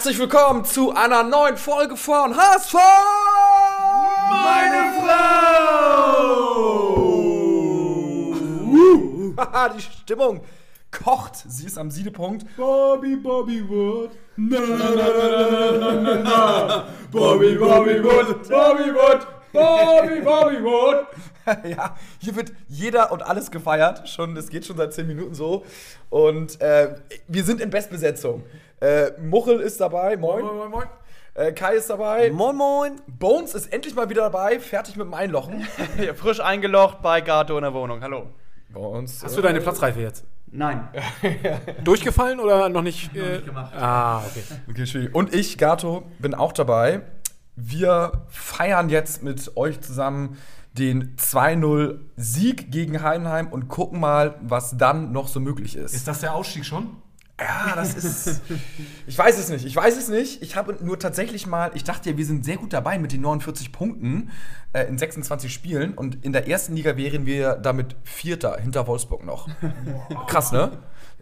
Herzlich willkommen zu einer neuen Folge von HSV! Meine Frau! Die Stimmung kocht. Sie ist am Siedepunkt. Bobby, Bobby Wood. Na, na, na, na, na, na, na. Bobby, Bobby Wood. Bobby Wood. Bobby, Bobby Wood. ja, hier wird jeder und alles gefeiert. Schon, es geht schon seit 10 Minuten so. Und äh, wir sind in Bestbesetzung. Äh, Muchel ist dabei. Moin. Moin, moin, moin. Äh, Kai ist dabei. Moin, moin. Bones ist endlich mal wieder dabei, fertig mit dem Einlochen. frisch eingelocht bei Gato in der Wohnung. Hallo. Bones. Hast du deine Platzreife jetzt? Nein. Durchgefallen oder noch nicht? Noch nicht gemacht. Ah, okay. okay schwierig. Und ich, Gato, bin auch dabei. Wir feiern jetzt mit euch zusammen den 2-0-Sieg gegen Heidenheim und gucken mal, was dann noch so möglich ist. Ist das der Ausstieg schon? Ja, das ist. ich weiß es nicht. Ich weiß es nicht. Ich habe nur tatsächlich mal. Ich dachte ja, wir sind sehr gut dabei mit den 49 Punkten äh, in 26 Spielen. Und in der ersten Liga wären wir damit Vierter hinter Wolfsburg noch. Krass, ne?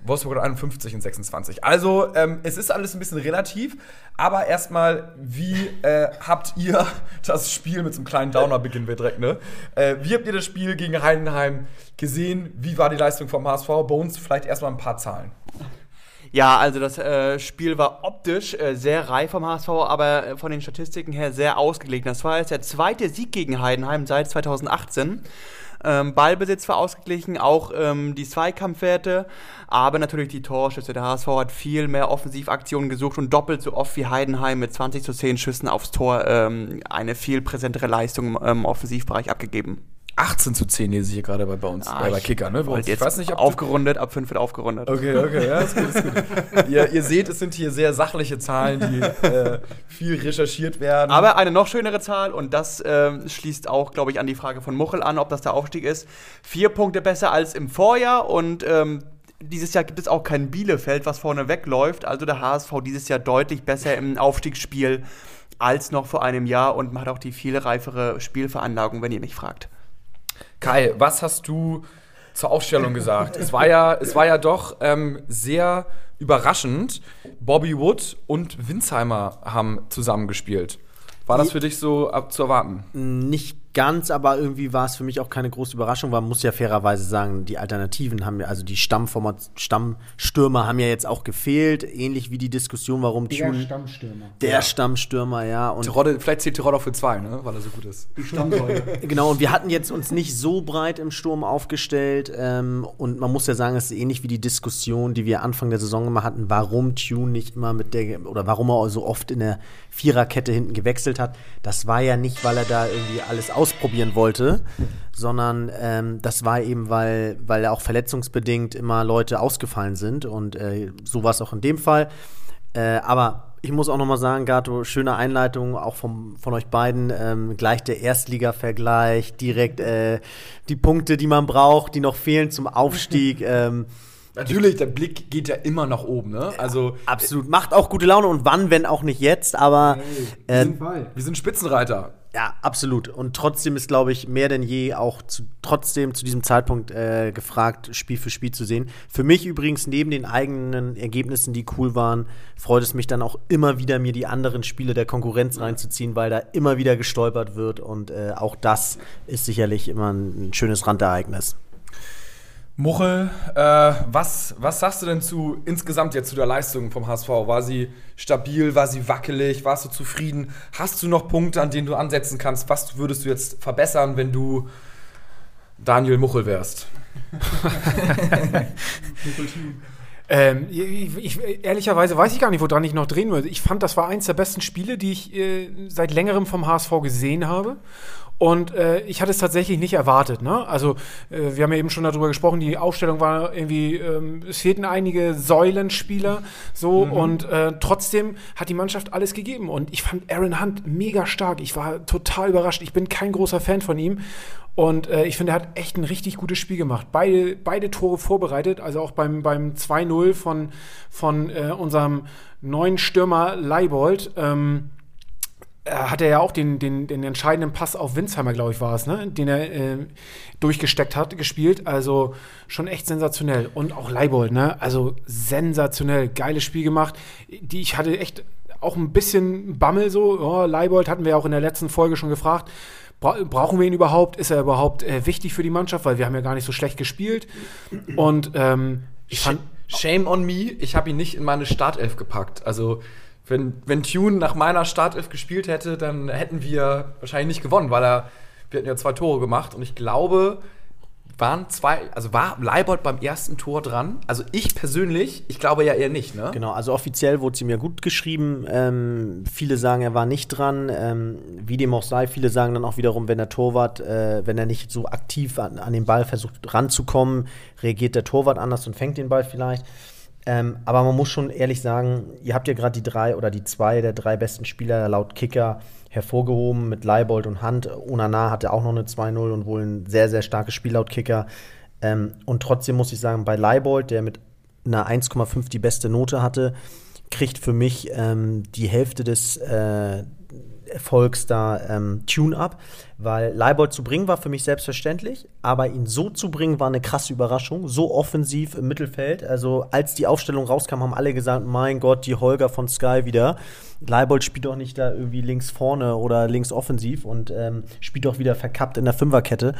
Wolfsburg hat 51 in 26. Also, ähm, es ist alles ein bisschen relativ. Aber erstmal, wie äh, habt ihr das Spiel mit so einem kleinen Downer beginnen wir direkt, ne? Äh, wie habt ihr das Spiel gegen Heidenheim gesehen? Wie war die Leistung vom HSV? Bones, vielleicht erstmal ein paar Zahlen. Ja, also das äh, Spiel war optisch äh, sehr reif vom HSV, aber äh, von den Statistiken her sehr ausgeglichen. Das war jetzt der zweite Sieg gegen Heidenheim seit 2018. Ähm, Ballbesitz war ausgeglichen, auch ähm, die Zweikampfwerte, aber natürlich die Torschüsse. Der HSV hat viel mehr Offensivaktionen gesucht und doppelt so oft wie Heidenheim mit 20 zu 10 Schüssen aufs Tor ähm, eine viel präsentere Leistung im Offensivbereich abgegeben. 18 zu 10 lese ich hier gerade bei, bei uns, ah, äh, bei Kicker, ne? Bei ich weiß nicht, ob aufgerundet, ab 5 wird aufgerundet. Okay, okay, ja, ist gut, ist gut. ihr, ihr, seht, es sind hier sehr sachliche Zahlen, die äh, viel recherchiert werden. Aber eine noch schönere Zahl, und das äh, schließt auch, glaube ich, an die Frage von Muchel an, ob das der Aufstieg ist. Vier Punkte besser als im Vorjahr und ähm, dieses Jahr gibt es auch kein Bielefeld, was vorne wegläuft. Also der HSV dieses Jahr deutlich besser im Aufstiegsspiel als noch vor einem Jahr und macht auch die viel reifere Spielveranlagung, wenn ihr mich fragt. Kai, was hast du zur Aufstellung gesagt? es, war ja, es war ja doch ähm, sehr überraschend. Bobby Wood und Winsheimer haben zusammengespielt. War das für dich so zu erwarten? Nicht ganz, aber irgendwie war es für mich auch keine große Überraschung, weil man muss ja fairerweise sagen, die Alternativen haben ja, also die Stammformat, Stammstürmer haben ja jetzt auch gefehlt, ähnlich wie die Diskussion, warum Der Tune, Stammstürmer. Der ja. Stammstürmer, ja. Und Terodde, vielleicht zählt Tirol auch für zwei, ne? weil er so gut ist. Die Stammsäule. genau, und wir hatten jetzt uns nicht so breit im Sturm aufgestellt ähm, und man muss ja sagen, es ist ähnlich wie die Diskussion, die wir Anfang der Saison immer hatten, warum Tune nicht immer mit der, oder warum er so oft in der Viererkette hinten gewechselt hat. Das war ja nicht, weil er da irgendwie alles ausprobieren wollte, sondern ähm, das war eben, weil, weil auch verletzungsbedingt immer Leute ausgefallen sind und äh, so war es auch in dem Fall. Äh, aber ich muss auch noch mal sagen, Gato, schöne Einleitung auch vom, von euch beiden. Ähm, gleich der Erstliga-Vergleich, direkt äh, die Punkte, die man braucht, die noch fehlen zum Aufstieg. ähm, Natürlich, der Blick geht ja immer nach oben, ne? Also absolut, macht auch gute Laune und wann, wenn auch nicht jetzt, aber hey, wir, äh, sind, wir sind Spitzenreiter. Ja, absolut. Und trotzdem ist, glaube ich, mehr denn je auch zu, trotzdem zu diesem Zeitpunkt äh, gefragt, Spiel für Spiel zu sehen. Für mich übrigens neben den eigenen Ergebnissen, die cool waren, freut es mich dann auch immer wieder, mir die anderen Spiele der Konkurrenz reinzuziehen, weil da immer wieder gestolpert wird. Und äh, auch das ist sicherlich immer ein, ein schönes Randereignis. Muchel, äh, was, was sagst du denn zu insgesamt jetzt zu der Leistung vom HSV? War sie stabil, war sie wackelig, warst du zufrieden? Hast du noch Punkte, an denen du ansetzen kannst? Was würdest du jetzt verbessern, wenn du Daniel Muchel wärst? ähm, ich, ich, ehrlicherweise weiß ich gar nicht, woran ich noch drehen würde. Ich fand, das war eins der besten Spiele, die ich äh, seit längerem vom HSV gesehen habe. Und äh, ich hatte es tatsächlich nicht erwartet. Ne? Also äh, wir haben ja eben schon darüber gesprochen, die Aufstellung war irgendwie, ähm, es fehlten einige Säulenspieler so mhm. und äh, trotzdem hat die Mannschaft alles gegeben. Und ich fand Aaron Hunt mega stark. Ich war total überrascht. Ich bin kein großer Fan von ihm. Und äh, ich finde, er hat echt ein richtig gutes Spiel gemacht. Beide, beide Tore vorbereitet, also auch beim, beim 2-0 von, von äh, unserem neuen Stürmer Leibold. Ähm, hat er ja auch den, den, den entscheidenden Pass auf Winsheimer, glaube ich, war es, ne? den er äh, durchgesteckt hat, gespielt. Also schon echt sensationell. Und auch Leibold, ne? Also sensationell, geiles Spiel gemacht. Die, ich hatte echt auch ein bisschen Bammel so. Oh, Leibold hatten wir auch in der letzten Folge schon gefragt. Bra brauchen wir ihn überhaupt? Ist er überhaupt äh, wichtig für die Mannschaft? Weil wir haben ja gar nicht so schlecht gespielt. Und ähm, ich fand. Shame on me, ich habe ihn nicht in meine Startelf gepackt. Also, wenn, wenn Tune nach meiner Startelf gespielt hätte, dann hätten wir wahrscheinlich nicht gewonnen, weil er, wir hätten ja zwei Tore gemacht und ich glaube, waren zwei, also war Leibold beim ersten Tor dran? Also ich persönlich, ich glaube ja eher nicht, ne? Genau, also offiziell wurde sie mir gut geschrieben. Ähm, viele sagen, er war nicht dran. Ähm, wie dem auch sei, viele sagen dann auch wiederum, wenn der Torwart, äh, wenn er nicht so aktiv an, an, den Ball versucht ranzukommen, reagiert der Torwart anders und fängt den Ball vielleicht. Ähm, aber man muss schon ehrlich sagen, ihr habt ja gerade die drei oder die zwei der drei besten Spieler laut Kicker hervorgehoben mit Leibold und Hand. Onana hatte auch noch eine 2-0 und wohl ein sehr, sehr starkes Spiel laut Kicker. Ähm, und trotzdem muss ich sagen, bei Leibold, der mit einer 1,5 die beste Note hatte, kriegt für mich ähm, die Hälfte des, äh, Erfolgs da ähm, Tune-Up, weil Leibold zu bringen war für mich selbstverständlich, aber ihn so zu bringen war eine krasse Überraschung, so offensiv im Mittelfeld. Also als die Aufstellung rauskam, haben alle gesagt, mein Gott, die Holger von Sky wieder. Leibold spielt doch nicht da irgendwie links vorne oder links offensiv und ähm, spielt doch wieder verkappt in der Fünferkette.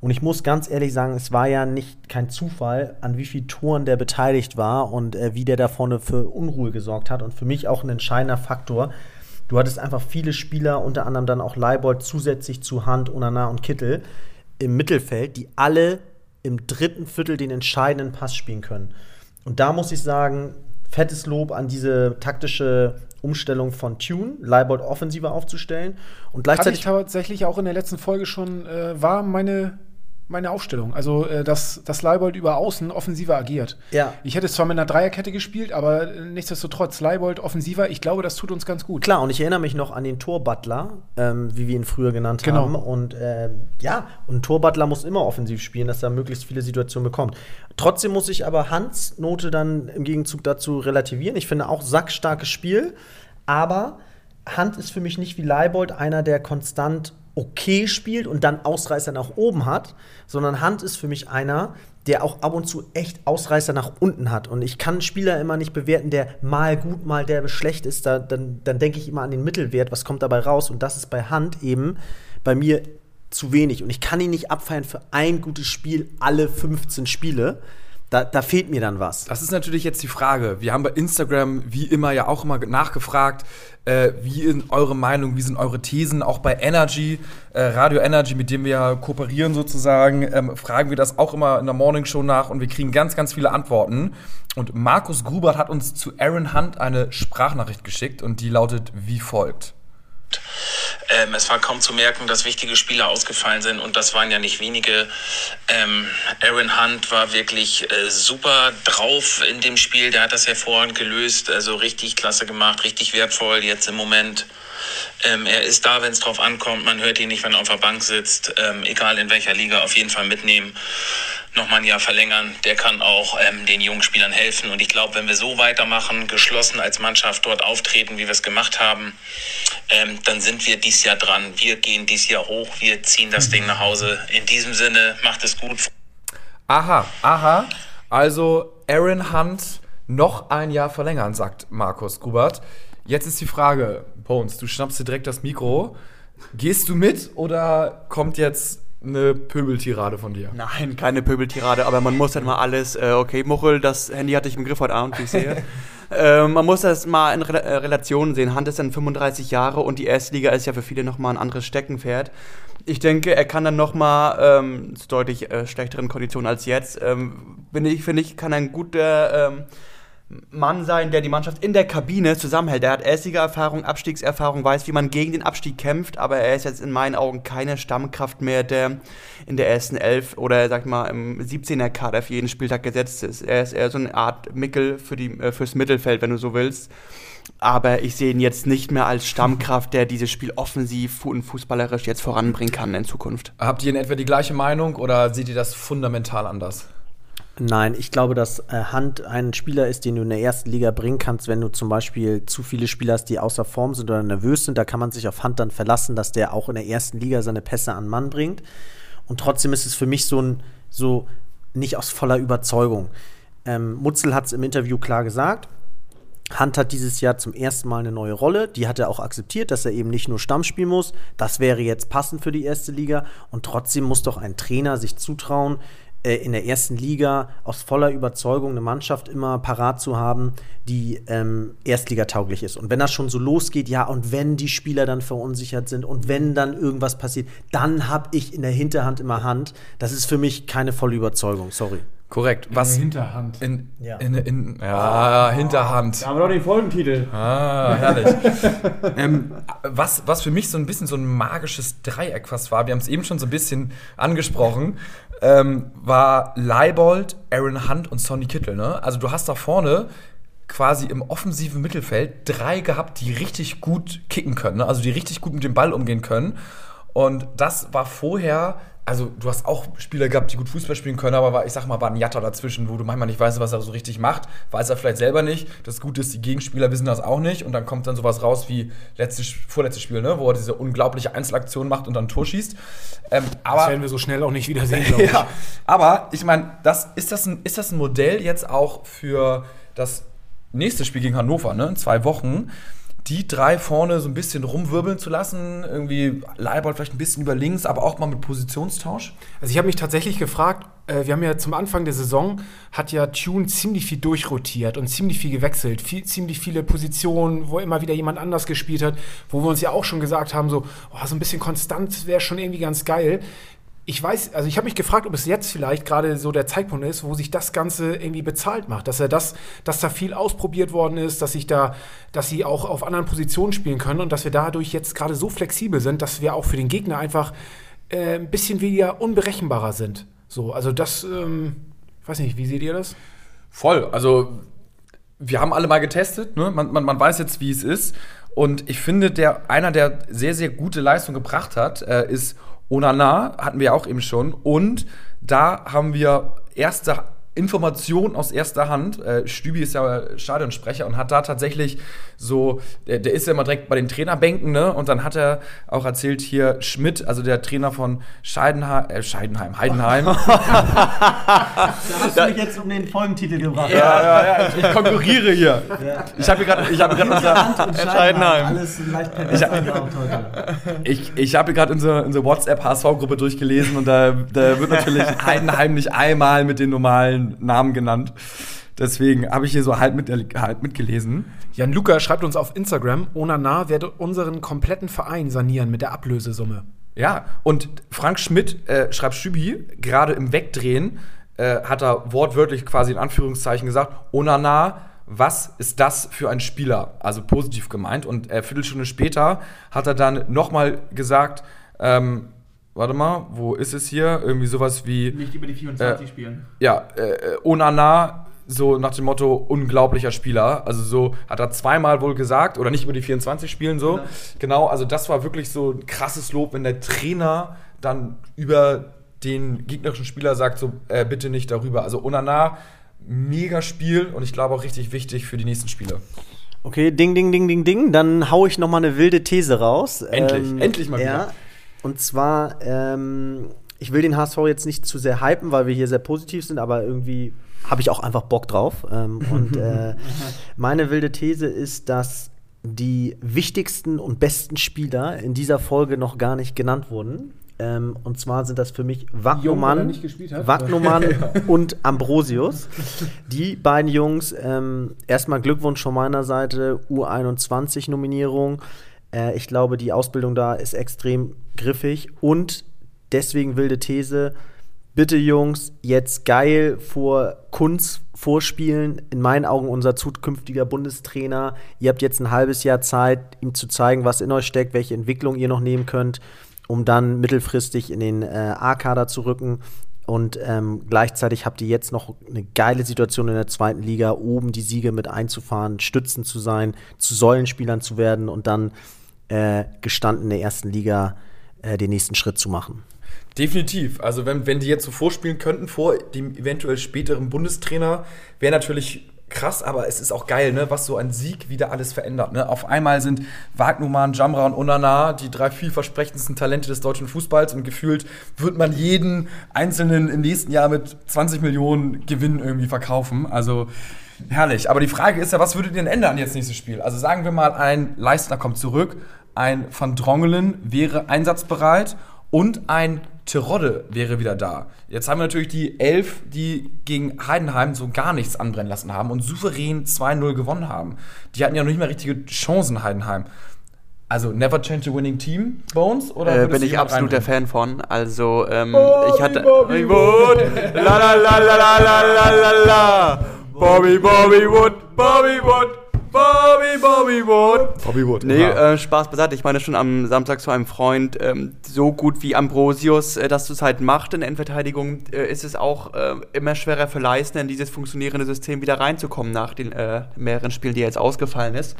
Und ich muss ganz ehrlich sagen, es war ja nicht kein Zufall, an wie vielen Toren der beteiligt war und äh, wie der da vorne für Unruhe gesorgt hat. Und für mich auch ein entscheidender Faktor, Du hattest einfach viele Spieler, unter anderem dann auch Leibold zusätzlich zu Hand, Unana und Kittel im Mittelfeld, die alle im dritten Viertel den entscheidenden Pass spielen können. Und da muss ich sagen, fettes Lob an diese taktische Umstellung von Tune, Leibold offensiver aufzustellen. Und gleichzeitig. Hatte ich tatsächlich auch in der letzten Folge schon, äh, war meine meine Aufstellung. Also, äh, dass, dass Leibold über Außen offensiver agiert. Ja. Ich hätte es zwar mit einer Dreierkette gespielt, aber äh, nichtsdestotrotz, Leibold offensiver, ich glaube, das tut uns ganz gut. Klar, und ich erinnere mich noch an den Torbutler, ähm, wie wir ihn früher genannt genau. haben. Und äh, ja, und ein Torbutler muss immer offensiv spielen, dass er möglichst viele Situationen bekommt. Trotzdem muss ich aber Hans Note dann im Gegenzug dazu relativieren. Ich finde auch sackstarkes Spiel, aber Hand ist für mich nicht wie Leibold einer, der konstant okay spielt und dann Ausreißer nach oben hat, sondern Hand ist für mich einer, der auch ab und zu echt Ausreißer nach unten hat. Und ich kann Spieler immer nicht bewerten, der mal gut, mal der schlecht ist. Da, dann, dann denke ich immer an den Mittelwert, was kommt dabei raus. Und das ist bei Hand eben bei mir zu wenig. Und ich kann ihn nicht abfeiern für ein gutes Spiel alle 15 Spiele. Da, da, fehlt mir dann was. Das ist natürlich jetzt die Frage. Wir haben bei Instagram wie immer ja auch immer nachgefragt, äh, wie ist eure Meinung, wie sind eure Thesen? Auch bei Energy, äh, Radio Energy, mit dem wir ja kooperieren sozusagen, ähm, fragen wir das auch immer in der Morning Show nach und wir kriegen ganz, ganz viele Antworten. Und Markus Grubert hat uns zu Aaron Hunt eine Sprachnachricht geschickt und die lautet wie folgt. Ähm, es war kaum zu merken, dass wichtige Spieler ausgefallen sind und das waren ja nicht wenige. Ähm, Aaron Hunt war wirklich äh, super drauf in dem Spiel, der hat das hervorragend gelöst, also richtig klasse gemacht, richtig wertvoll jetzt im Moment. Ähm, er ist da, wenn es drauf ankommt. Man hört ihn nicht, wenn er auf der Bank sitzt. Ähm, egal in welcher Liga, auf jeden Fall mitnehmen. Nochmal ein Jahr verlängern. Der kann auch ähm, den jungen Spielern helfen. Und ich glaube, wenn wir so weitermachen, geschlossen als Mannschaft dort auftreten, wie wir es gemacht haben, ähm, dann sind wir dies Jahr dran. Wir gehen dies Jahr hoch. Wir ziehen das Ding nach Hause. In diesem Sinne, macht es gut. Aha, aha. Also Aaron Hunt noch ein Jahr verlängern, sagt Markus Grubert. Jetzt ist die Frage, Bones, du schnappst dir direkt das Mikro. Gehst du mit oder kommt jetzt eine Pöbeltirade von dir? Nein, keine Pöbeltirade, aber man muss dann mal alles, äh, okay, Muchel, das Handy hatte ich im Griff heute Abend, wie ich sehe. äh, man muss das mal in Re äh, Relation sehen. Hand ist dann 35 Jahre und die erste Liga ist ja für viele nochmal ein anderes Steckenpferd. Ich denke, er kann dann nochmal ähm, zu deutlich äh, schlechteren Konditionen als jetzt. Ähm, finde ich, finde ich, kann ein guter ähm, Mann sein, der die Mannschaft in der Kabine zusammenhält. Er hat Erstliga-Erfahrung, Abstiegserfahrung, weiß, wie man gegen den Abstieg kämpft, aber er ist jetzt in meinen Augen keine Stammkraft mehr, der in der ersten Elf oder sag mal im 17er Kader für jeden Spieltag gesetzt ist. Er ist eher so eine Art Mickel für die, äh, fürs Mittelfeld, wenn du so willst. Aber ich sehe ihn jetzt nicht mehr als Stammkraft, der dieses Spiel offensiv und fußballerisch jetzt voranbringen kann in Zukunft. Habt ihr in etwa die gleiche Meinung oder seht ihr das fundamental anders? Nein, ich glaube, dass äh, Hand ein Spieler ist, den du in der ersten Liga bringen kannst, wenn du zum Beispiel zu viele Spieler hast, die außer Form sind oder nervös sind. Da kann man sich auf Hand dann verlassen, dass der auch in der ersten Liga seine Pässe an Mann bringt. Und trotzdem ist es für mich so ein, so nicht aus voller Überzeugung. Ähm, Mutzel hat es im Interview klar gesagt. Hunt hat dieses Jahr zum ersten Mal eine neue Rolle. Die hat er auch akzeptiert, dass er eben nicht nur Stamm spielen muss. Das wäre jetzt passend für die erste Liga. Und trotzdem muss doch ein Trainer sich zutrauen, äh, in der ersten Liga aus voller Überzeugung eine Mannschaft immer parat zu haben, die ähm, erstligatauglich ist. Und wenn das schon so losgeht, ja, und wenn die Spieler dann verunsichert sind und wenn dann irgendwas passiert, dann habe ich in der Hinterhand immer Hand. Das ist für mich keine volle Überzeugung, sorry. Korrekt. Was Hinterhand. in, Ja. in, in, ja, Hinterhand. Da haben wir doch den Folgentitel. Ah, herrlich. ähm, was, was für mich so ein bisschen so ein magisches Dreieck fast war, wir haben es eben schon so ein bisschen angesprochen, ähm, war Leibold, Aaron Hunt und Sonny Kittel. Ne? Also du hast da vorne quasi im offensiven Mittelfeld drei gehabt, die richtig gut kicken können, ne? also die richtig gut mit dem Ball umgehen können. Und das war vorher, also du hast auch Spieler gehabt, die gut Fußball spielen können, aber war, ich sag mal, war ein Jatta dazwischen, wo du manchmal nicht weißt, was er so richtig macht. Weiß er vielleicht selber nicht. Das Gute ist, die Gegenspieler wissen das auch nicht. Und dann kommt dann sowas raus wie letztes, vorletztes Spiel, ne? wo er diese unglaubliche Einzelaktion macht und dann ein Tor schießt. Ähm, aber Das werden wir so schnell auch nicht wiedersehen, glaube ich. ja, aber ich meine, das, ist, das ein, ist das ein Modell jetzt auch für das nächste Spiel gegen Hannover, ne? In zwei Wochen. Die drei vorne so ein bisschen rumwirbeln zu lassen, irgendwie Leibold vielleicht ein bisschen über links, aber auch mal mit Positionstausch. Also ich habe mich tatsächlich gefragt, äh, wir haben ja zum Anfang der Saison, hat ja Tune ziemlich viel durchrotiert und ziemlich viel gewechselt, viel, ziemlich viele Positionen, wo immer wieder jemand anders gespielt hat, wo wir uns ja auch schon gesagt haben, so, oh, so ein bisschen konstant wäre schon irgendwie ganz geil. Ich weiß, also ich habe mich gefragt, ob es jetzt vielleicht gerade so der Zeitpunkt ist, wo sich das Ganze irgendwie bezahlt macht, dass er das, dass da viel ausprobiert worden ist, dass sich da, dass sie auch auf anderen Positionen spielen können und dass wir dadurch jetzt gerade so flexibel sind, dass wir auch für den Gegner einfach äh, ein bisschen weniger unberechenbarer sind. So, also das, ähm, ich weiß nicht, wie seht ihr das? Voll. Also, wir haben alle mal getestet, ne? man, man, man weiß jetzt, wie es ist. Und ich finde, der, einer, der sehr, sehr gute Leistung gebracht hat, äh, ist Onana, hatten wir auch eben schon. Und da haben wir erste Informationen aus erster Hand. Äh, Stübi ist ja Stadionsprecher und hat da tatsächlich so, der, der ist ja immer direkt bei den Trainerbänken, ne? Und dann hat er auch erzählt, hier Schmidt, also der Trainer von Scheidenheim, äh, Scheidenheim, Heidenheim. Da hast du mich jetzt um den Folgentitel gebracht. ja, ja, ja, ich, ich konkurriere hier. Ich habe hier gerade ich habe gerade unser, Scheidenheim. Alles leicht heute. Ich, ich habe gerade unsere, unsere WhatsApp-HSV-Gruppe durchgelesen und da, da wird natürlich Heidenheim nicht einmal mit den normalen Namen genannt. Deswegen habe ich hier so halb, mit, halb mitgelesen. Jan Luca schreibt uns auf Instagram, Onana werde unseren kompletten Verein sanieren mit der Ablösesumme. Ja, und Frank Schmidt äh, schreibt Stübi, gerade im Wegdrehen, äh, hat er wortwörtlich quasi in Anführungszeichen gesagt, Onana, was ist das für ein Spieler? Also positiv gemeint. Und äh, Viertelstunde später hat er dann nochmal gesagt, ähm, warte mal, wo ist es hier? Irgendwie sowas wie, Nicht über die 24 spielen. ja, äh, Onana, so nach dem Motto, unglaublicher Spieler. Also so hat er zweimal wohl gesagt, oder nicht über die 24 spielen so. Genau, also das war wirklich so ein krasses Lob, wenn der Trainer dann über den gegnerischen Spieler sagt, so äh, bitte nicht darüber. Also Onana, mega Spiel und ich glaube auch richtig wichtig für die nächsten Spiele. Okay, ding, ding, ding, ding, ding. Dann hau ich noch mal eine wilde These raus. Endlich, endlich mal Ja. Und zwar, ähm, ich will den HSV jetzt nicht zu sehr hypen, weil wir hier sehr positiv sind, aber irgendwie habe ich auch einfach Bock drauf. Ähm, und äh, meine wilde These ist, dass die wichtigsten und besten Spieler in dieser Folge noch gar nicht genannt wurden. Ähm, und zwar sind das für mich Wagnumann? Wagnumann und Ambrosius. Die beiden Jungs, ähm, erstmal Glückwunsch von meiner Seite, U21-Nominierung. Äh, ich glaube, die Ausbildung da ist extrem griffig und deswegen wilde These. Bitte Jungs, jetzt geil vor Kunz vorspielen. In meinen Augen unser zukünftiger Bundestrainer. Ihr habt jetzt ein halbes Jahr Zeit, ihm zu zeigen, was in euch steckt, welche Entwicklung ihr noch nehmen könnt, um dann mittelfristig in den äh, A-Kader zu rücken. Und ähm, gleichzeitig habt ihr jetzt noch eine geile Situation in der zweiten Liga, oben die Siege mit einzufahren, stützend zu sein, zu Säulenspielern zu werden und dann äh, gestanden der ersten Liga äh, den nächsten Schritt zu machen. Definitiv. Also wenn, wenn die jetzt so vorspielen könnten vor dem eventuell späteren Bundestrainer, wäre natürlich krass, aber es ist auch geil, ne, was so ein Sieg wieder alles verändert. Ne? Auf einmal sind Wagnumann, Jamra und Onana die drei vielversprechendsten Talente des deutschen Fußballs und gefühlt wird man jeden einzelnen im nächsten Jahr mit 20 Millionen Gewinn irgendwie verkaufen. Also herrlich. Aber die Frage ist ja, was würdet ihr denn ändern jetzt nächstes Spiel? Also sagen wir mal, ein Leistner kommt zurück, ein Van Drongelen wäre einsatzbereit und ein Terodde wäre wieder da. Jetzt haben wir natürlich die Elf, die gegen Heidenheim so gar nichts anbrennen lassen haben und souverän 2-0 gewonnen haben. Die hatten ja noch nicht mal richtige Chancen, Heidenheim. Also, never change a winning team, Bones? Oder Äh, bin ich absoluter reinbringen? Fan von. Also, ähm, Bobby, ich hatte. Bobby! La la la la la la la la la! Bobby, Bobby Wood! Bobby Wood! Bobby, Bobby Wood! Bobby Wood. Nee, ja. äh, Spaß beiseite. Ich meine schon am Samstag zu einem Freund, ähm, so gut wie Ambrosius äh, das zurzeit macht in der Endverteidigung, äh, ist es auch äh, immer schwerer für Leistner in dieses funktionierende System wieder reinzukommen nach den äh, mehreren Spielen, die jetzt ausgefallen ist.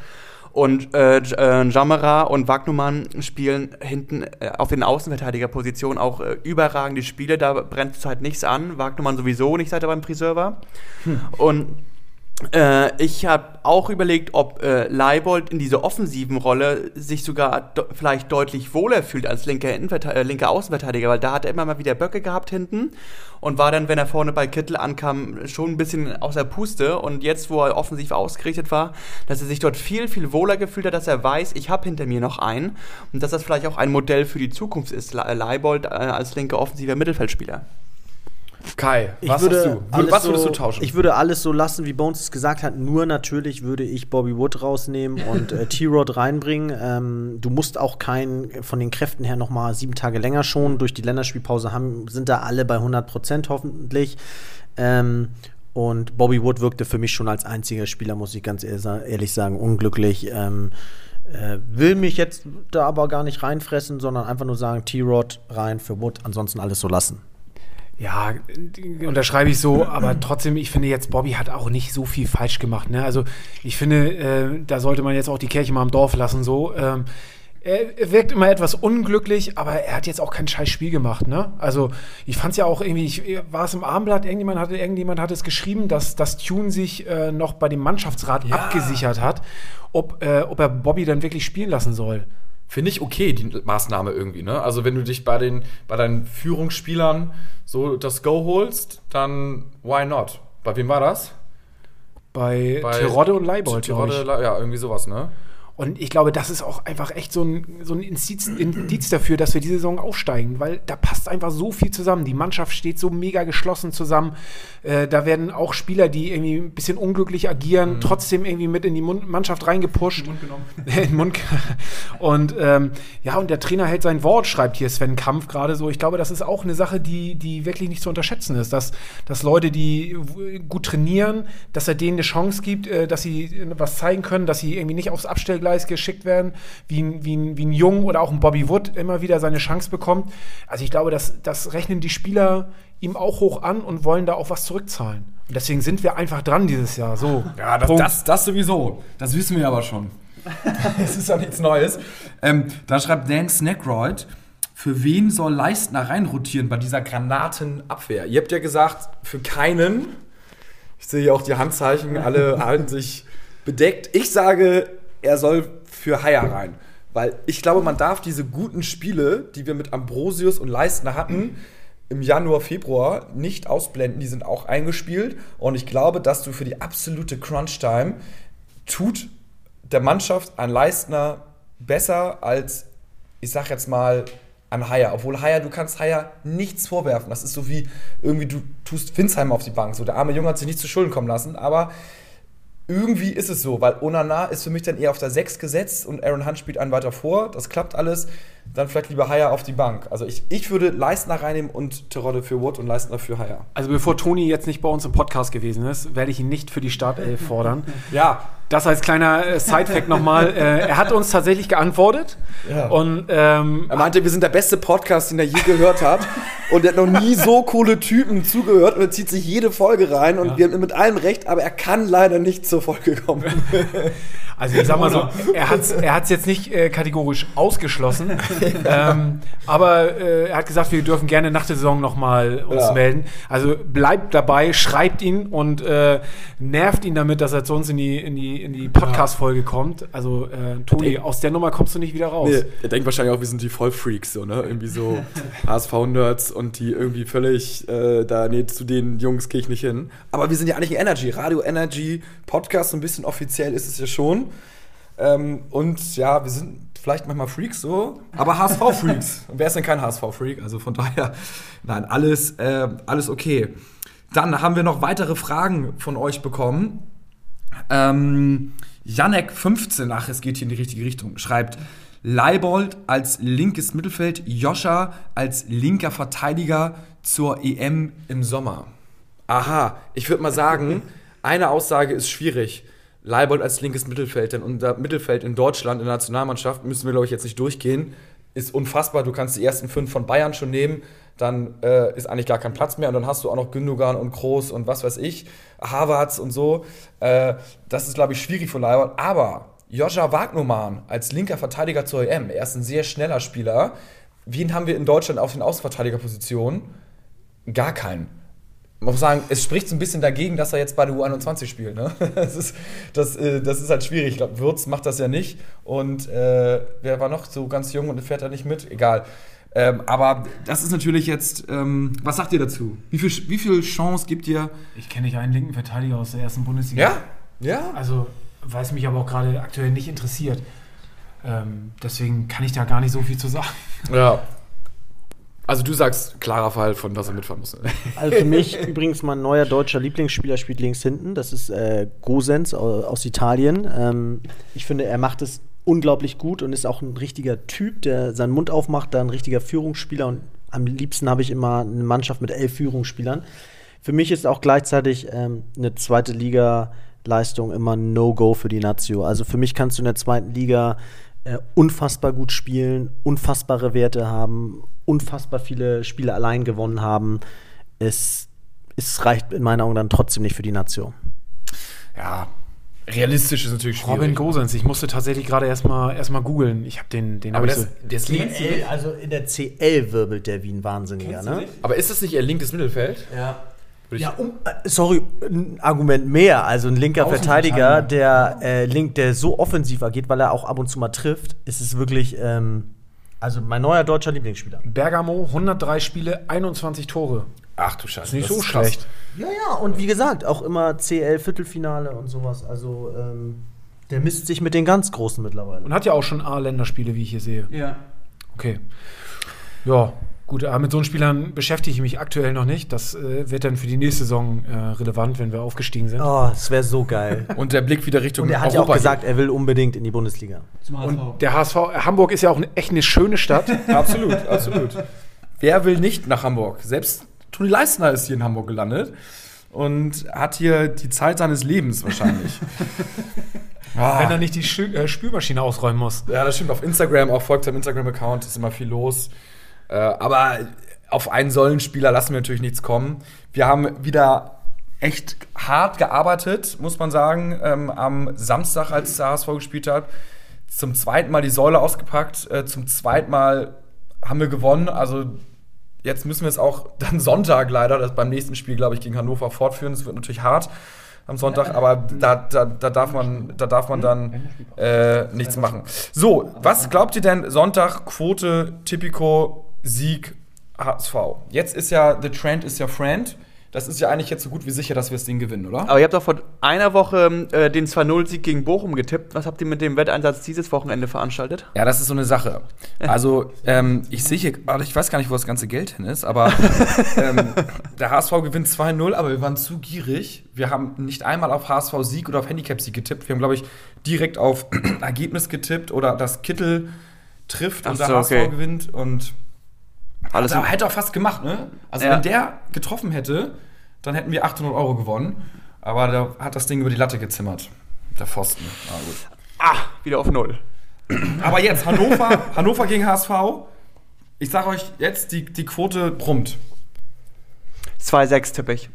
Und äh, äh, Jamera und Wagnumann spielen hinten äh, auf den Außenverteidigerpositionen auch äh, überragende Spiele. Da brennt zurzeit nichts an. Wagnumann sowieso nicht, seit er beim Friseur war. Und äh, ich habe auch überlegt, ob äh, Leibold in dieser offensiven Rolle sich sogar vielleicht deutlich wohler fühlt als linker, äh, linker Außenverteidiger, weil da hat er immer mal wieder Böcke gehabt hinten und war dann, wenn er vorne bei Kittel ankam, schon ein bisschen außer Puste. Und jetzt, wo er offensiv ausgerichtet war, dass er sich dort viel, viel wohler gefühlt hat, dass er weiß, ich habe hinter mir noch einen und dass das vielleicht auch ein Modell für die Zukunft ist, Le Leibold äh, als linker offensiver Mittelfeldspieler. Kai, Ich was würde hast du? was würdest so, du tauschen? Ich würde alles so lassen, wie Bones es gesagt hat. Nur natürlich würde ich Bobby Wood rausnehmen und äh, T-Rod reinbringen. Ähm, du musst auch keinen von den Kräften her noch mal sieben Tage länger schonen. Durch die Länderspielpause haben, sind da alle bei 100 Prozent hoffentlich. Ähm, und Bobby Wood wirkte für mich schon als einziger Spieler, muss ich ganz ehr- ehrlich sagen, unglücklich. Ähm, äh, will mich jetzt da aber gar nicht reinfressen, sondern einfach nur sagen, T-Rod rein für Wood, ansonsten alles so lassen. Ja, unterschreibe ich so, aber trotzdem, ich finde jetzt, Bobby hat auch nicht so viel falsch gemacht. Ne? Also ich finde, äh, da sollte man jetzt auch die Kirche mal im Dorf lassen. So. Ähm, er, wirkt immer etwas unglücklich, aber er hat jetzt auch kein scheiß Spiel gemacht. Ne? Also ich fand es ja auch irgendwie, ich, war es im Abendblatt, irgendjemand hatte, irgendjemand hat es geschrieben, dass das Tune sich äh, noch bei dem Mannschaftsrat abgesichert hat, ob, äh, ob er Bobby dann wirklich spielen lassen soll. Finde ich okay, die Maßnahme irgendwie, ne? Also wenn du dich bei den, bei deinen Führungsspielern so das Go holst, dann why not? Bei wem war das? Bei, Bei Terodde und Leibold. Le- ja, irgendwie sowas, ne? Und ich glaube, das ist auch einfach echt so ein, so ein Indiz, Indiz dafür, dass wir diese Saison aufsteigen, weil da passt einfach so viel zusammen. Die Mannschaft steht so mega geschlossen zusammen. Äh, da werden auch Spieler, die irgendwie ein bisschen unglücklich agieren, trotzdem irgendwie mit in die Mund Mannschaft reingepusht. Mund genommen. in den Mund. Und ähm, ja, und der Trainer hält sein Wort, schreibt hier Sven Kampf gerade so. Ich glaube, das ist auch eine Sache, die, die wirklich nicht zu unterschätzen ist, dass, dass Leute, die gut trainieren, dass er denen eine Chance gibt, äh, dass sie äh, was zeigen können, dass sie irgendwie nicht aufs Abstellgleis geschickt werden, wie ein, wie ein, wie ein Jung oder auch ein Bobby Wood immer wieder seine Chance bekommt. Also ich glaube, das, das rechnen die Spieler ihm auch hoch an und wollen da auch was zurückzahlen. Und deswegen sind wir einfach dran dieses Jahr. So. Ja, das, das, das sowieso. Das wissen wir aber schon. Es ist ja nichts Neues. Ähm, da schreibt Dan Snackroyd, für wen soll Leistner reinrotieren bei dieser Granatenabwehr? Ihr habt ja gesagt, für keinen. Ich sehe auch die Handzeichen, alle halten sich bedeckt. Ich sage, er soll für Haier rein. Weil ich glaube, man darf diese guten Spiele, die wir mit Ambrosius und Leistner hatten, im Januar, Februar nicht ausblenden. Die sind auch eingespielt. Und ich glaube, dass du für die absolute Crunch-Time tut der Mannschaft ein Leistner besser als, ich sag jetzt mal, an Haier. Obwohl Haier, du kannst Haier nichts vorwerfen. Das ist so wie irgendwie, du tust Finsheim auf die Bank. So, der arme Junge hat sich nicht zu Schulden kommen lassen, aber irgendwie ist es so, weil Onana ist für mich dann eher auf der 6 gesetzt und Aaron Hunt spielt einen weiter vor. Das klappt alles. Dann vielleicht lieber Haier auf die Bank. Also ich, ich würde Leistner reinnehmen und Terodde für Wood und Leistner für Haier. Also bevor Toni jetzt nicht bei uns im Podcast gewesen ist, werde ich ihn nicht für die Startelf fordern. Ja, Das als kleiner äh, Side-Fact nochmal. Äh, er hat uns tatsächlich geantwortet. Ja. Und ähm, Er meinte, wir sind der beste Podcast, den er je gehört hat. Und er hat noch nie so coole Typen zugehört und er zieht sich jede Folge rein und wir haben mit allem recht, aber er kann leider nicht zur Folge kommen. Also ich sag mal so, er hat es er hat's jetzt nicht äh, kategorisch ausgeschlossen, ähm, aber äh, er hat gesagt, wir dürfen gerne nach der Saison nochmal uns Ja. melden. Also bleibt dabei, schreibt ihn und äh, nervt ihn damit, dass er zu uns in die, in die, in die Podcast-Folge kommt. Also äh, Toni, aus der Nummer kommst du nicht wieder raus. Nee, er denkt wahrscheinlich auch, wir sind die Vollfreaks, so, ne? Irgendwie so HSV-Nerds und die irgendwie völlig, äh, da, nee, zu den Jungs gehe ich nicht hin. Aber wir sind ja eigentlich ein Energy, Radio Energy, Podcast, so ein bisschen offiziell ist es ja schon. Ähm, und ja, wir sind vielleicht manchmal Freaks so, aber HSV-Freaks. und wer ist denn kein HSV-Freak? Also von daher, nein, alles, äh, alles okay. Dann haben wir noch weitere Fragen von euch bekommen. Ähm, Janek15, ach, es geht hier in die richtige Richtung, schreibt Leibold als linkes Mittelfeld, Joscha als linker Verteidiger zur EM im Sommer. Aha, ich würde mal sagen, eine Aussage ist schwierig. Leibold als linkes Mittelfeld, denn unser Mittelfeld in Deutschland, in der Nationalmannschaft, müssen wir, glaube ich, jetzt nicht durchgehen. Ist unfassbar. Du kannst die ersten fünf von Bayern schon nehmen, dann äh, ist eigentlich gar kein Platz mehr und dann hast du auch noch Gündogan und Kroos und was weiß ich, Havertz und so. Äh, das ist, glaube ich, schwierig für Leibold. Aber Joscha Wagnumann als linker Verteidiger zur EM, er ist ein sehr schneller Spieler. Wen haben wir in Deutschland auf den Außenverteidigerpositionen? Gar keinen. Man muss sagen, es spricht so ein bisschen dagegen, dass er jetzt bei der U21 spielt. Ne? Das, ist, das, äh, das ist halt schwierig. Ich glaube, Würz macht das ja nicht. Und äh, wer war noch so ganz jung und fährt da nicht mit? Egal. Ähm, aber das ist natürlich jetzt. Ähm, was sagt ihr dazu? Wie viel, wie viel Chance gibt ihr? Ich kenne nicht einen linken Verteidiger aus der ersten Bundesliga. Ja? Ja? Also, was mich aber auch gerade aktuell nicht interessiert. Ähm, deswegen kann ich da gar nicht so viel zu sagen. Ja. Also, du sagst klarer Fall von, dass er mitfahren muss. Also für mich übrigens mein neuer deutscher Lieblingsspieler spielt links hinten. Das ist äh, Gosens au- aus Italien. Ähm, ich finde, er macht es unglaublich gut und ist auch ein richtiger Typ, der seinen Mund aufmacht, da ein richtiger Führungsspieler. Und am liebsten habe ich immer eine Mannschaft mit elf Führungsspielern. Für mich ist auch gleichzeitig ähm, eine zweite Liga-Leistung immer ein No-Go für die Nazio. Also für mich kannst du in der zweiten Liga äh, unfassbar gut spielen, unfassbare Werte haben, unfassbar viele Spiele allein gewonnen haben. Es, es reicht in meinen Augen dann trotzdem nicht für die Nation. Ja. Realistisch ist natürlich schwierig. Robin Gosens, ich musste tatsächlich gerade erstmal erst mal googeln. Ich habe den, den Aber das, so. das links, also in der CL wirbelt der wie ein Wahnsinniger, ne? aber ist das nicht eher linkes Mittelfeld? Ja. Würde ich- Ja, um, äh, sorry, ein Argument mehr. Also ein linker Verteidiger, der äh, link, der so offensiv agiert, weil er auch ab und zu mal trifft, ist es wirklich, ähm, also mein neuer deutscher Lieblingsspieler. Bergamo, 103 Spiele, 21 Tore. Ach du Scheiße. Ist nicht das so krass. schlecht. Ja, ja, und wie gesagt, auch immer CL Viertelfinale und sowas. Also ähm, der misst sich mit den ganz Großen mittlerweile. Und hat ja auch schon A-Länderspiele, wie ich hier sehe. Ja. Okay. Ja, gut, aber mit so einen Spielern beschäftige ich mich aktuell noch nicht. Das äh, wird dann für die nächste Saison äh, relevant, wenn wir aufgestiegen sind. Oh, das wäre so geil. Und der Blick wieder Richtung Und er hat ja auch Europa gesagt, er will unbedingt in die Bundesliga. Und der HSV, Hamburg ist ja auch eine, echt eine schöne Stadt. geht. Absolut, absolut. Wer will nicht nach Hamburg? Selbst Toni Leistner ist hier in Hamburg gelandet und hat hier die Zeit seines Lebens wahrscheinlich. Ah. wenn er nicht die äh, Spülmaschine ausräumen muss. Ja, das stimmt. Auf Instagram, auch folgt seinem Instagram-Account, ist immer viel los. Äh, aber auf einen Säulenspieler lassen wir natürlich nichts kommen. Wir haben wieder echt hart gearbeitet, muss man sagen, ähm, am Samstag, als der HSV gespielt hat. Zum zweiten Mal die Säule ausgepackt, äh, zum zweiten Mal haben wir gewonnen. Also jetzt müssen wir es auch dann Sonntag leider, das beim nächsten Spiel, glaube ich, gegen Hannover fortführen. Das wird natürlich hart am Sonntag, aber da, da, da, darf man, da darf man dann äh, nichts machen. So, was glaubt ihr denn Sonntag, Quote, Tipico, Sieg, HSV? Jetzt ist ja, the trend is your friend. Das ist ja eigentlich jetzt so gut wie sicher, dass wir das Ding gewinnen, oder? Aber ihr habt doch vor einer Woche äh, den 2-0-Sieg gegen Bochum getippt. Was habt ihr mit dem Wetteinsatz dieses Wochenende veranstaltet? Ja, das ist so eine Sache. Also, ähm, ich sehe hier, ich weiß gar nicht, wo das ganze Geld hin ist, aber ähm, der HSV gewinnt 2-0, aber wir waren zu gierig. Wir haben nicht einmal auf HSV-Sieg oder auf Handicap-Sieg getippt. Wir haben, glaube ich, direkt auf Ergebnis getippt oder dass Kittel trifft und Ach der so, HSV okay. gewinnt und Alles also, hätte auch fast gemacht, ne? Also, Ja. wenn der getroffen hätte, dann hätten wir 800 Euro gewonnen. Aber der hat das Ding über die Latte gezimmert. Der Pfosten. Na gut. ah, wieder auf Null. Aber jetzt Hannover, Hannover gegen HSV. Ich sage euch jetzt, die, die Quote brummt. 2-6 tippe ich.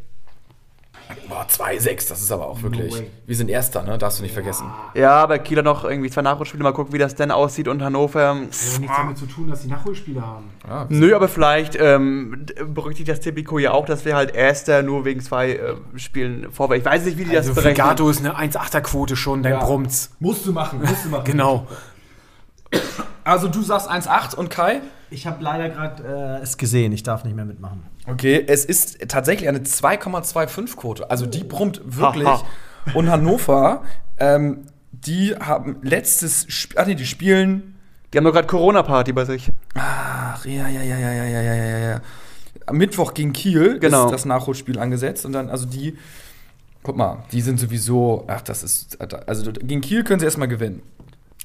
Boah, 2-6, das ist aber auch wirklich. way. wir sind Erster, ne? Darfst du nicht vergessen. Ja, aber Kiel hat noch irgendwie zwei Nachholspiele. Mal gucken, wie das denn aussieht. Und Hannover. Hat ja nichts damit zu tun, dass die Nachholspiele haben. Ja, Nö, aber vielleicht ähm, berücksichtigt das Tipico ja auch, dass wir halt Erster nur wegen zwei äh, Spielen vorwärts. Ich weiß nicht, wie die Also das berechnen. Gato ist eine 1,8er-Quote schon, dann Ja. brummt's. Musst du machen, musst du machen. Genau. Also du sagst 1-8 und Kai? Ich habe leider gerade äh, es gesehen, ich darf nicht mehr mitmachen. Okay, es ist tatsächlich eine 2,25-Quote. Also die brummt wirklich. Haha. Und Hannover, ähm, die haben letztes Spiel, ach nee, die spielen, Die haben doch gerade Corona-Party bei sich. ach ja, ja, ja, ja, ja, ja, ja, ja, ja. Am Mittwoch gegen Kiel Genau. ist das Nachholspiel angesetzt und dann, also die, guck mal, die sind sowieso, ach, das ist, also gegen Kiel können sie erstmal gewinnen.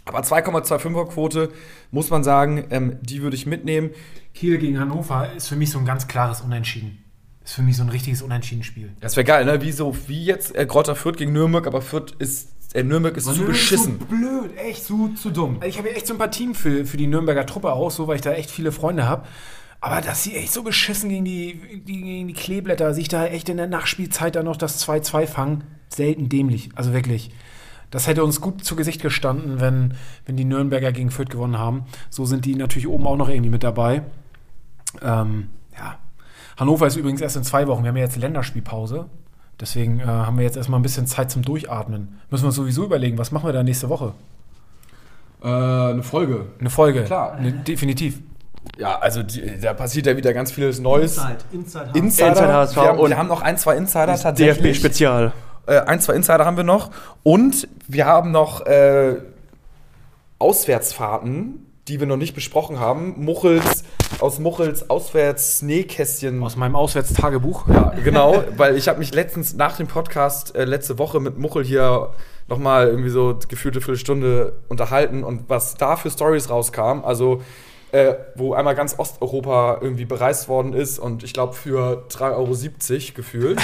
Aber 2,25er Quote, muss man sagen, ähm, die würde ich mitnehmen. Kiel gegen Hannover ist für mich so ein ganz klares Unentschieden. Ist für mich so ein richtiges Unentschieden-Spiel. Das wäre geil, ne? Wie so, wie jetzt äh, Grotter Fürth gegen Nürnberg, aber Fürth ist, äh, Nürnberg ist zu beschissen. Zu blöd, echt zu, zu dumm. Also ich habe echt Sympathien für, für die Nürnberger Truppe auch, so weil ich da echt viele Freunde habe. Aber dass sie echt so beschissen gegen die, die, gegen die Kleeblätter, sich da echt in der Nachspielzeit dann noch das 2-2 fangen, selten dämlich. Also wirklich. Das hätte uns gut zu Gesicht gestanden, wenn, wenn die Nürnberger gegen Fürth gewonnen haben. So sind die natürlich oben auch noch irgendwie mit dabei. Ähm, ja. Hannover ist übrigens erst in zwei Wochen. Wir haben ja jetzt Länderspielpause. Deswegen äh, haben wir jetzt erstmal ein bisschen Zeit zum Durchatmen. Müssen wir uns sowieso überlegen, was machen wir da nächste Woche? Äh, eine Folge. Eine Folge. Klar. Ne, definitiv. Ja, also die, da passiert ja wieder ganz vieles Neues. Inside, Insider. Inside HSV wir, haben, und wir haben noch ein, zwei Insider tatsächlich. DFB-Spezial. Äh, ein, zwei Insider haben wir noch. Und wir haben noch äh, Auswärtsfahrten, die wir noch nicht besprochen haben. Muchels, aus Muchels Auswärts-Nähkästchen. Aus meinem Auswärtstagebuch. Ja, genau, weil ich habe mich letztens nach dem Podcast äh, letzte Woche mit Muchel hier nochmal irgendwie so gefühlte Viertelstunde unterhalten und was da für Stories rauskam, also äh, wo einmal ganz Osteuropa irgendwie bereist worden ist und ich glaube für 3,70 Euro gefühlt.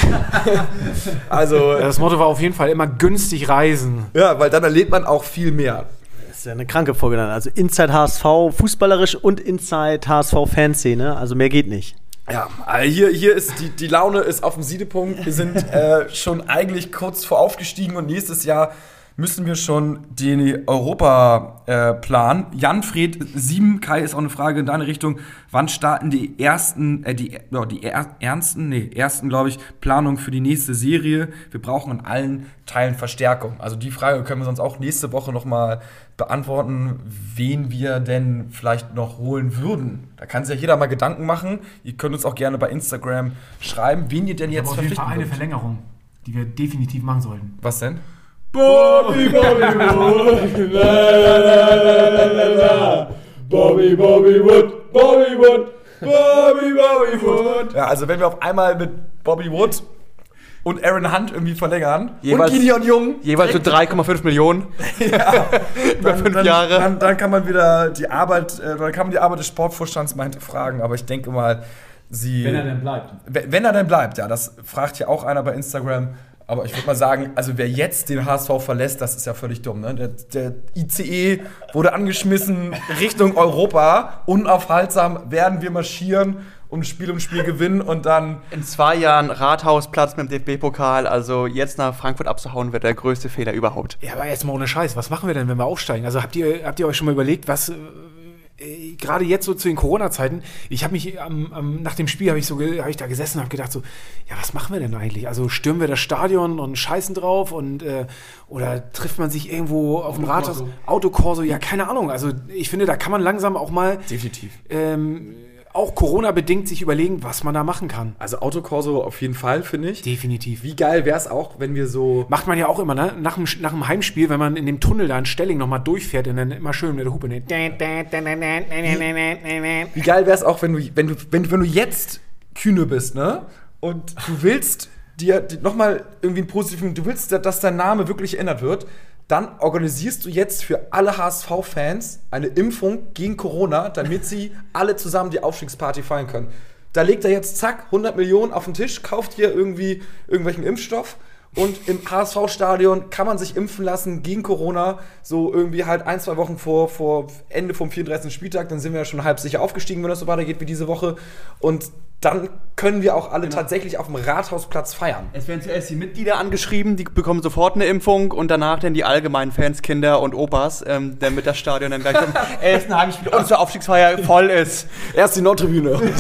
also, Das Motto war auf jeden Fall immer günstig reisen. ja, weil dann erlebt man auch viel mehr. Das ist ja eine kranke Folge dann. Also Inside HSV fußballerisch und Inside HSV Fanszene. Also mehr geht nicht. Ja, also hier, hier ist die, die Laune ist auf dem Siedepunkt. Wir sind äh, schon eigentlich kurz vor aufgestiegen und nächstes Jahr müssen wir schon den Europa äh, planen. Janfred 7, Kai ist auch eine Frage in deine Richtung. Wann starten die ersten, äh, die, ja, die er, ernsten, nee, ersten, glaube ich, Planungen für die nächste Serie? Wir brauchen in allen Teilen Verstärkung. Also die Frage können wir sonst auch nächste Woche nochmal beantworten, wen wir denn vielleicht noch holen würden. Da kann sich ja jeder mal Gedanken machen. Ihr könnt uns auch gerne bei Instagram schreiben, wen ihr denn jetzt auf jeden verpflichten Fall eine. Verlängerung, die wir definitiv machen sollten. Was denn? Bobby, Bobby Wood. La, la, la, la, la, la. Bobby, Bobby Wood. Bobby Wood. Bobby, Bobby Wood. Ja, also wenn wir auf einmal mit Bobby Wood und Aaron Hunt irgendwie verlängern Jeweils- und Gideon Jung Jeweils so 3,5 Millionen. Über fünf dann, Jahre. Dann, dann kann man wieder die Arbeit, äh, dann kann man die Arbeit des Sportvorstands mal hinterfragen. Aber ich denke mal, sie. Wenn er denn bleibt. Wenn, wenn er denn bleibt, ja, das fragt ja auch einer bei Instagram. Aber ich würde mal sagen, also wer jetzt den HSV verlässt, das ist ja völlig dumm. Ne? Der, der ICE wurde angeschmissen Richtung Europa. Unaufhaltsam werden wir marschieren und Spiel um Spiel gewinnen und dann In zwei Jahren Rathausplatz mit dem DFB-Pokal. Also jetzt nach Frankfurt abzuhauen, wird der größte Fehler überhaupt. Ja, aber jetzt mal ohne Scheiß, was machen wir denn, wenn wir aufsteigen? Also habt ihr, habt ihr euch schon mal überlegt, was äh, gerade jetzt so zu den Corona-Zeiten, ich habe mich am, am, nach dem Spiel habe ich so hab ich da gesessen und habe gedacht so, ja, was machen wir denn eigentlich? Also stürmen wir das Stadion und scheißen drauf und äh, oder trifft man sich irgendwo auf dem Rathaus Autokorso? Ja, keine Ahnung. Also ich finde, da kann man langsam auch mal definitiv. ähm, auch Corona-bedingt sich überlegen, was man da machen kann. Also Autokorso auf jeden Fall, finde ich. Definitiv. Wie geil wäre es auch, wenn wir so. Macht man ja auch immer, ne? Nach dem, nach dem Heimspiel, wenn man in dem Tunnel da in Stelling nochmal durchfährt und dann immer schön mit der Hupe. Ne? Wie geil wäre es auch, wenn du, wenn du, wenn, wenn du jetzt Kühne bist, ne? Und du willst dir nochmal irgendwie einen positiven, du willst, dass dein Name wirklich ändert wird, dann organisierst du jetzt für alle HSV-Fans eine Impfung gegen Corona, damit sie alle zusammen die Aufstiegsparty feiern können. Da legt er jetzt zack 100 Millionen auf den Tisch, kauft hier irgendwie irgendwelchen Impfstoff Und im HSV-Stadion kann man sich impfen lassen gegen Corona, so irgendwie halt ein, zwei Wochen vor, vor Ende vom 34. Spieltag. Dann sind wir ja schon halb sicher aufgestiegen, wenn das so weitergeht wie diese Woche. Und dann können wir auch alle tatsächlich auf dem Rathausplatz feiern. Es werden zuerst die Mitglieder angeschrieben, die bekommen sofort eine Impfung und danach dann die allgemeinen Fans, Kinder und Opas, ähm, damit das Stadion dann gleich zum ersten Heimspiel und zur Aufstiegsfeier voll ist. Erst die Nordtribüne.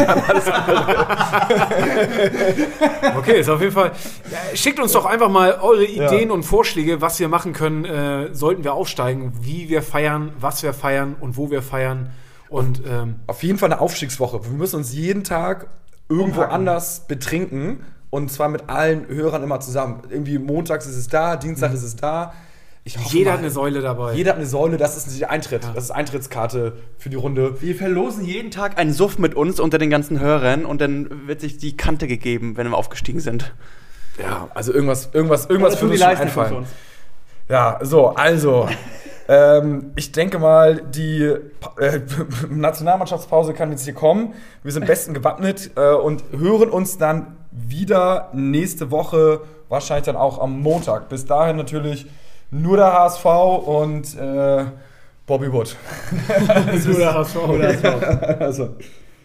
Okay, ist auf jeden Fall. Ja, schickt uns doch einfach mal eure Ideen und Vorschläge, was wir machen können, äh, sollten wir aufsteigen, wie wir feiern, was wir feiern und wo wir feiern. Und ähm, Auf jeden Fall eine Aufstiegswoche. Wir müssen uns jeden Tag irgendwo anders betrinken. Und zwar mit allen Hörern immer zusammen. Irgendwie montags ist es da, Dienstag ist es da. Ich hoffe jeder mal, hat eine Säule dabei. Jeder hat eine Säule, das ist der Eintritt. Das ist Eintrittskarte für die Runde. Wir verlosen jeden Tag einen Suff mit uns unter den ganzen Hörern und dann wird sich die Kante gegeben, wenn wir aufgestiegen sind. Ja, also irgendwas, irgendwas, irgendwas uns für einfallen. uns. Ja, so, also. ähm, ich denke mal, die äh, Nationalmannschaftspause kann jetzt hier kommen. Wir sind besten gewappnet äh, und hören uns dann wieder nächste Woche, wahrscheinlich dann auch am Montag. Bis dahin natürlich nur der HSV und äh, Bobby Wood. Oder HSV. also.